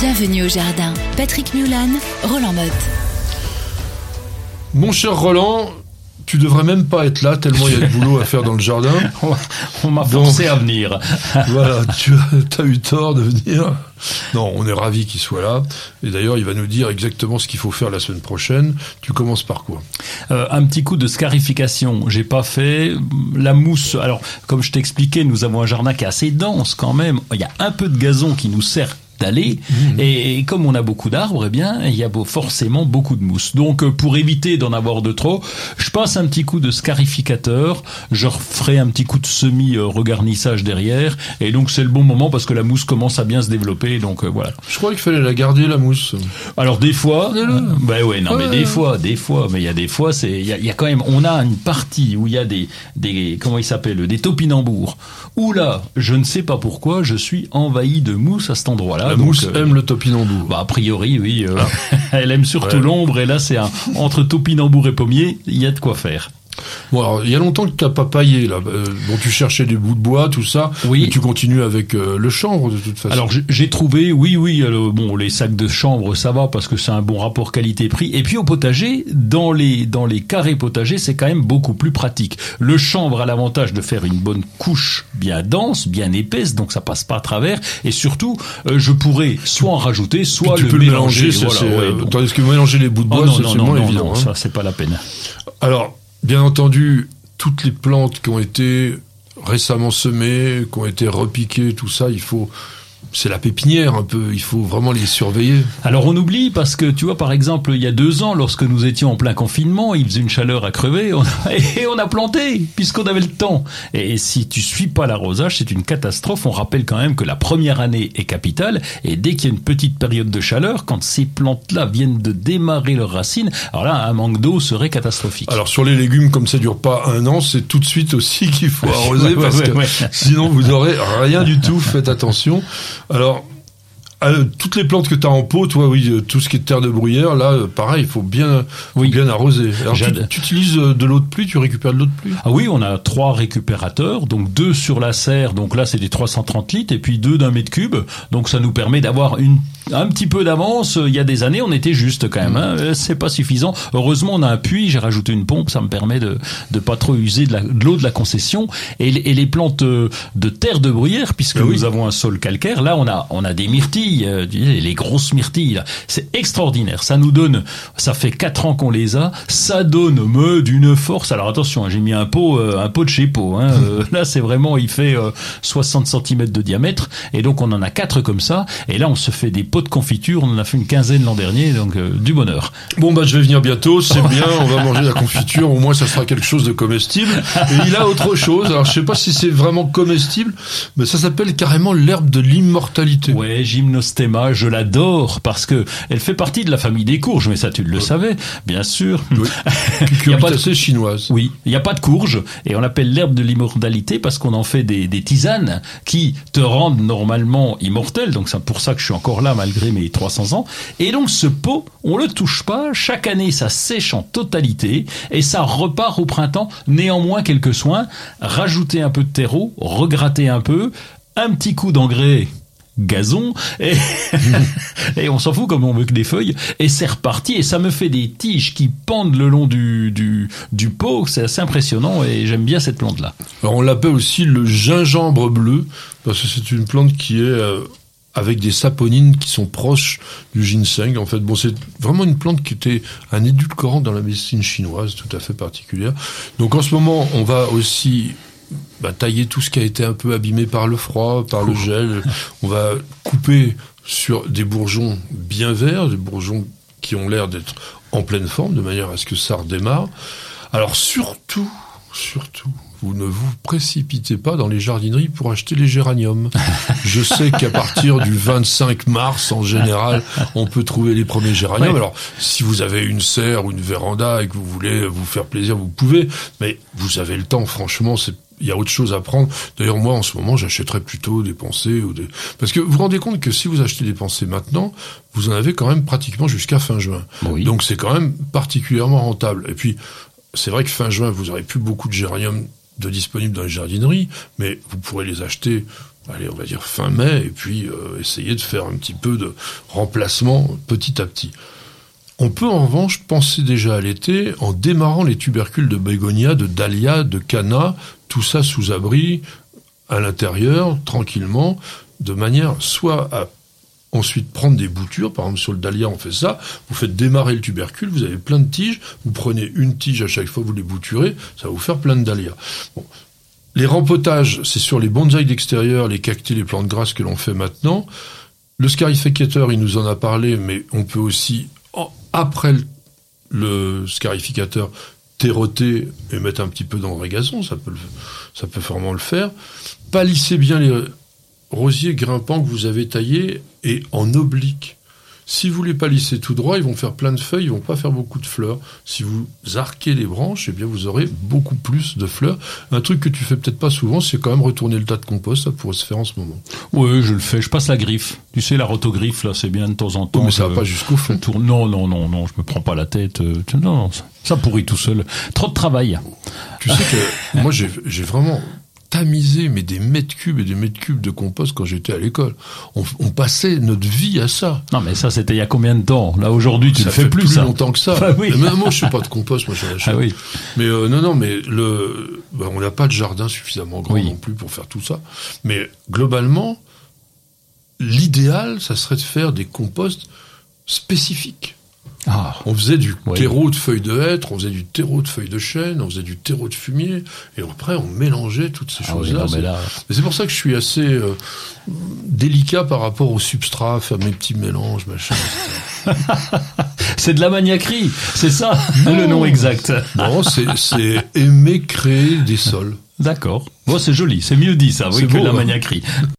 Bienvenue au jardin. Patrick Mulan, Roland Motte. Mon cher Roland, tu devrais même pas être là tellement il y a du boulot à faire dans le jardin. On m'a forcé à venir. voilà, tu as, eu tort de venir. Non, on est ravi qu'il soit là. Et d'ailleurs, il va nous dire exactement ce qu'il faut faire la semaine prochaine. Tu commences par quoi? Euh, Un petit coup de scarification. J'ai pas fait la mousse. Alors, comme je t'expliquais, nous avons un jardin qui est assez dense quand même. Il y a un peu de gazon qui nous sert d'aller. Mmh. Et, comme on a beaucoup d'arbres, eh bien, il y a forcément beaucoup de mousse. Donc, euh, pour éviter d'en avoir de trop, je passe un petit coup de scarificateur, je ferai un petit coup de semi-regarnissage derrière, et donc c'est le bon moment parce que la mousse commence à bien se développer. Donc euh, voilà. Je crois qu'il fallait la garder la mousse. Alors des fois, ben ouais, non, mais des fois, des fois, mais il y a des fois, c'est, il y a, quand même, on a une partie où il y a des, des, comment il s'appelle, des topinambours. Où là, je ne sais pas pourquoi, je suis envahi de mousse à cet endroit-là. La mousse euh, aime le topinambour. Bah, a priori, oui. Euh, ah. elle aime surtout l'ombre, et là, c'est un, entre topinambour et pommier, il y a de quoi faire. Bon, alors, il y a longtemps que tu n'as pas paillé, là. Euh, bon, tu cherchais des bouts de bois, tout ça. Oui. Et tu continues avec euh, le chanvre, de toute façon. Alors, j'ai trouvé, oui, oui, bon, les sacs de chanvre, ça va, parce que c'est un bon rapport qualité-prix. Et puis, au potager, dans les, dans les carrés potagers, c'est quand même beaucoup plus pratique. Le chanvre a l'avantage de faire une bonne couche bien dense, bien épaisse, donc ça passe pas à travers. Et surtout, euh, je pourrais soit en rajouter, soit le, peux mélanger. voilà, tandis que mélanger les bouts de oh bois, c'est moins évident. Non, ça, c'est pas la peine. Alors, Bien entendu, toutes les plantes qui ont été récemment semées, qui ont été repiquées, tout ça, il faut c'est la pépinière un peu, il faut vraiment les surveiller. Alors on oublie parce que tu vois par exemple il y a deux ans lorsque nous étions en plein confinement, il faisait une chaleur à crever et on a planté puisqu'on avait le temps. Et si tu suis pas l'arrosage c'est une catastrophe. On rappelle quand même que la première année est capitale et dès qu'il y a une petite période de chaleur, quand ces plantes-là viennent de démarrer leurs racines, alors là un manque d'eau serait catastrophique. Alors sur les légumes comme ça dure pas un an, c'est tout de suite aussi qu'il faut arroser parce que sinon vous aurez rien du tout. Faites attention. Alors, euh, toutes les plantes que tu as en pot, toi, oui, euh, tout ce qui est terre de bruyère, là, euh, pareil, il faut bien, oui. bien arroser. Alors, tu, utilises de l'eau de pluie, tu récupères de l'eau de pluie? Ah oui, on a trois récupérateurs, donc deux sur la serre, donc là c'est des 330 litres, et puis deux d'un mètre cube, donc ça nous permet d'avoir une un petit peu d'avance. Il y a des années, on était juste quand même. Hein. C'est pas suffisant. Heureusement, on a un puits. J'ai rajouté une pompe, ça me permet de de pas trop user de l'eau de, la concession. Et, et, les plantes de terre de bruyère, puisque ah nous avons un sol calcaire, là on a on a des myrtilles euh, les grosses myrtilles, c'est extraordinaire. Ça nous donne, ça fait quatre ans qu'on les a, ça donne me d'une force. Alors attention, hein, j'ai mis un pot, euh, un pot de chez pot. Hein. Euh, là, c'est vraiment, il fait 60 cm de diamètre, et donc on en a quatre comme ça. Et là, on se fait des pots de confiture. On en a fait une quinzaine l'an dernier, donc du bonheur. Bon bah, je vais venir bientôt. C'est bien. On va manger la confiture. Au moins, ça sera quelque chose de comestible. Et il a autre chose. Alors, je sais pas si c'est vraiment comestible, mais ça s'appelle carrément l'herbe de l'immortalité. Ouais, gymno je l'adore parce que elle fait partie de la famille des courges, mais ça tu le savais, bien sûr. Oui. il y a pas de chinoise. Oui, il n'y a pas de courge et on appelle l'herbe de l'immortalité parce qu'on en fait des, tisanes qui te rendent normalement immortel. Donc c'est pour ça que je suis encore là malgré mes 300 ans. Et donc ce pot, on le touche pas. Chaque année, ça sèche en totalité et ça repart au printemps. Néanmoins, quelques soins, rajouter un peu de terreau, regratter un peu, un petit coup d'engrais gazon et, et on s'en fout comme on veut que des feuilles et c'est reparti et ça me fait des tiges qui pendent le long du, du, du pot c'est assez impressionnant et j'aime bien cette plante là alors on l'appelle aussi le gingembre bleu parce que c'est une plante qui est euh, avec des saponines qui sont proches du ginseng. En fait, bon, c'est vraiment une plante qui était un édulcorant dans la médecine chinoise, tout à fait particulière. Donc en ce moment, on va aussi bah, tailler tout ce qui a été un peu abîmé par le froid, par le gel. On va couper sur des bourgeons bien verts, des bourgeons qui ont l'air d'être en pleine forme, de manière à ce que ça redémarre. Alors surtout, surtout, vous ne vous précipitez pas dans les jardineries pour acheter les géraniums. Je sais qu'à partir du 25 mars, en général, on peut trouver les premiers géraniums. Alors, si vous avez une serre ou une véranda et que vous voulez vous faire plaisir, vous pouvez, mais vous avez le temps, franchement, c'est il y a autre chose à prendre. D'ailleurs, moi, en ce moment, j'achèterais plutôt des pensées ou des... Parce que vous vous rendez compte que si vous achetez des pensées maintenant, vous en avez quand même pratiquement jusqu'à fin juin. Donc, c'est quand même particulièrement rentable. Et puis, c'est vrai que fin juin, vous aurez plus beaucoup de géraniums de disponibles dans les jardineries, mais vous pourrez les acheter allez, on va dire fin mai, et puis euh, essayer de faire un petit peu de remplacement petit à petit. On peut en revanche penser déjà à l'été en démarrant les tubercules de bégonia, de dahlia, de canna, tout ça sous abri, à l'intérieur, tranquillement, de manière soit à ensuite prendre des boutures, par exemple sur le dahlia on fait ça, vous faites démarrer le tubercule, vous avez plein de tiges, vous prenez une tige à chaque fois, vous les bouturez, ça va vous faire plein de dahlias. Bon. Les rempotages, c'est sur les bonsaïs d'extérieur, les cactus, les plantes grasses que l'on fait maintenant. Le scarificateur, il nous en a parlé, mais on peut aussi, après le, scarificateur, terroter et mettre un petit peu dans le gazon, ça peut, ça peut vraiment le faire. Palisser bien les, rosiers grimpants que vous avez taillés et en oblique. Si vous les palissez tout droit, ils vont faire plein de feuilles, ils vont pas faire beaucoup de fleurs. Si vous arquez les branches, eh bien vous aurez beaucoup plus de fleurs. Un truc que tu fais peut-être pas souvent, c'est quand même retourner le tas de compost, ça pourrait se faire en ce moment. Oui, je le fais, je passe la griffe. Tu sais, la rotogriffe, là, c'est bien de temps en temps. mais ça va pas jusqu'au fond. Non, non, non, non, je me prends pas la tête. Euh, non, non, ça pourrit tout seul. Trop de travail. Tu sais que moi, j'ai vraiment tamiser mais des mètres cubes et des mètres cubes de compost quand j'étais à l'école. On, passait notre vie à ça. Non mais ça c'était il y a combien de temps? Là aujourd'hui tu ne fais plus, ça. longtemps que ça. Ah oui. moi je fais pas de compost, moi. Ah oui. Mais euh, non non mais le ben, on n'a pas de jardin suffisamment grand non plus pour faire tout ça. Mais globalement l'idéal ça serait de faire des composts spécifiques. Ah. On faisait du terreau de feuilles de hêtre, on faisait du terreau de feuilles de chêne, on faisait du terreau de fumier, et après on mélangeait toutes ces ah choses-là. c'est pour ça que je suis assez euh, délicat par rapport au substrat, faire mes petits mélanges, machin. c'est de la maniaquerie, c'est ça le nom exact. non, c'est aimer créer des sols. D'accord. Bon, c'est joli, c'est mieux dit ça, oui, que de la maniaquerie.